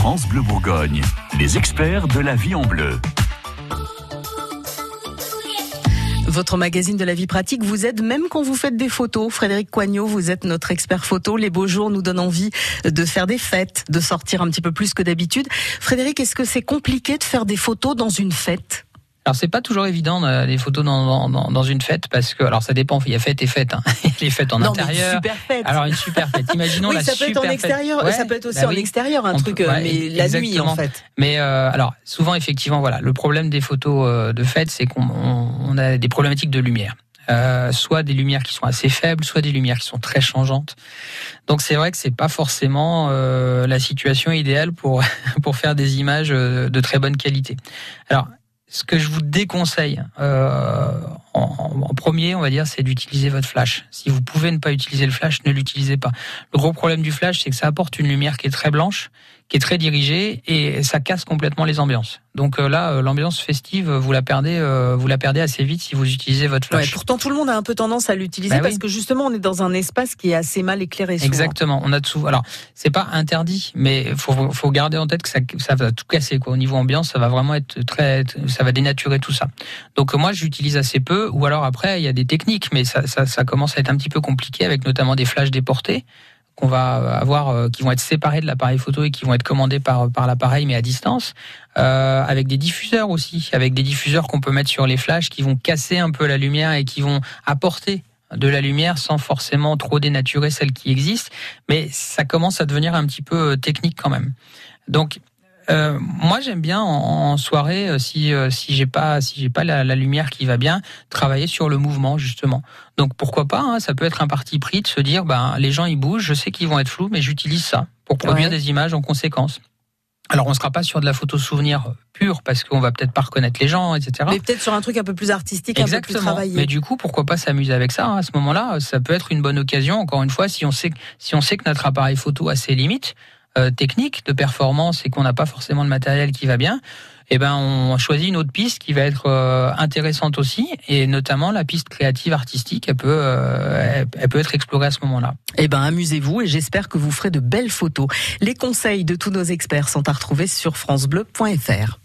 France Bleu Bourgogne, les experts de la vie en bleu. Votre magazine de la vie pratique vous aide même quand vous faites des photos. Frédéric Coignot, vous êtes notre expert photo. Les beaux jours nous donnent envie de faire des fêtes, de sortir un petit peu plus que d'habitude. Frédéric, est-ce que c'est compliqué de faire des photos dans une fête? Alors c'est pas toujours évident euh, les photos dans, dans, dans, une fête parce que alors ça dépend. Il y a fête et fête. Hein. les fêtes en non, intérieur. une super fête. Alors une super fête. Imaginons oui, la ça peut être en extérieur. ça peut être aussi bah en extérieur un truc, euh, mais la nuit en fait. Mais euh, alors souvent effectivement voilà le problème des photos euh, de fête c'est qu'on on a des problématiques de lumière. Euh, soit des lumières qui sont assez faibles, soit des lumières qui sont très changeantes. Donc c'est vrai que c'est pas forcément euh, la situation idéale pour pour faire des images de très bonne qualité. Alors ce que je vous déconseille euh, en, en, premier, on va dire, c'est d'utiliser votre flash. Si vous pouvez ne pas utiliser le flash, ne l'utilisez pas. Le gros problème du flash, c'est que ça apporte une lumière qui est très blanche, qui est très dirigée, et ça casse complètement les ambiances. Donc euh, là, euh, l'ambiance festive, vous la perdez, euh, vous la perdez assez vite si vous utilisez votre flash. Ouais, pourtant, tout le monde a un peu tendance à l'utiliser bah parce que justement, on est dans un espace qui est assez mal éclairé. Souvent. Exactement. On a tout. Alors, c'est pas interdit, mais faut faut garder en tête que ça, ça va tout casser quoi. Au niveau ambiance, ça va vraiment être très, ça va dénaturer tout ça. Donc moi, j'utilise assez peu, ou alors après, il y a des techniques, mais ça, commence à être un petit peu compliqué avec notamment des flashs déportés qu'on va avoir, qui vont être séparés de l'appareil photo et qui vont être commandés par par l'appareil mais à distance, euh, avec des diffuseurs aussi, avec des diffuseurs qu'on peut mettre sur les flashs qui vont casser un peu la lumière et qui vont apporter de la lumière sans forcément trop dénaturer celle qui existe, mais ça commence à devenir un petit peu technique quand même. Donc euh, moi, j'aime bien en, soirée, euh, si euh, si j'ai pas si j'ai pas la, la, lumière qui va bien, travailler sur le mouvement justement. Donc pourquoi pas hein, Ça peut être un parti pris de se dire, ben les gens ils bougent, je sais qu'ils vont être flous, mais j'utilise ça pour produire ouais. des images en conséquence. Alors on sera pas sur de la photo souvenir pure parce qu'on va peut-être pas reconnaître les gens, etc. Mais peut-être sur un truc un peu plus artistique, Exactement. un peu plus travaillé. Mais du coup, pourquoi pas s'amuser avec ça hein, À ce moment-là, ça peut être une bonne occasion. Encore une fois, si on sait si on sait que notre appareil photo a ses limites, euh, technique, de performance et qu'on n'a pas forcément le matériel qui va bien, eh ben on choisit une autre piste qui va être euh, intéressante aussi et notamment la piste créative artistique, elle peut euh, elle, peut être explorée à ce moment-là. Eh ben amusez-vous et j'espère que vous ferez de belles photos. Les conseils de tous nos experts sont à retrouver sur francebleu.fr.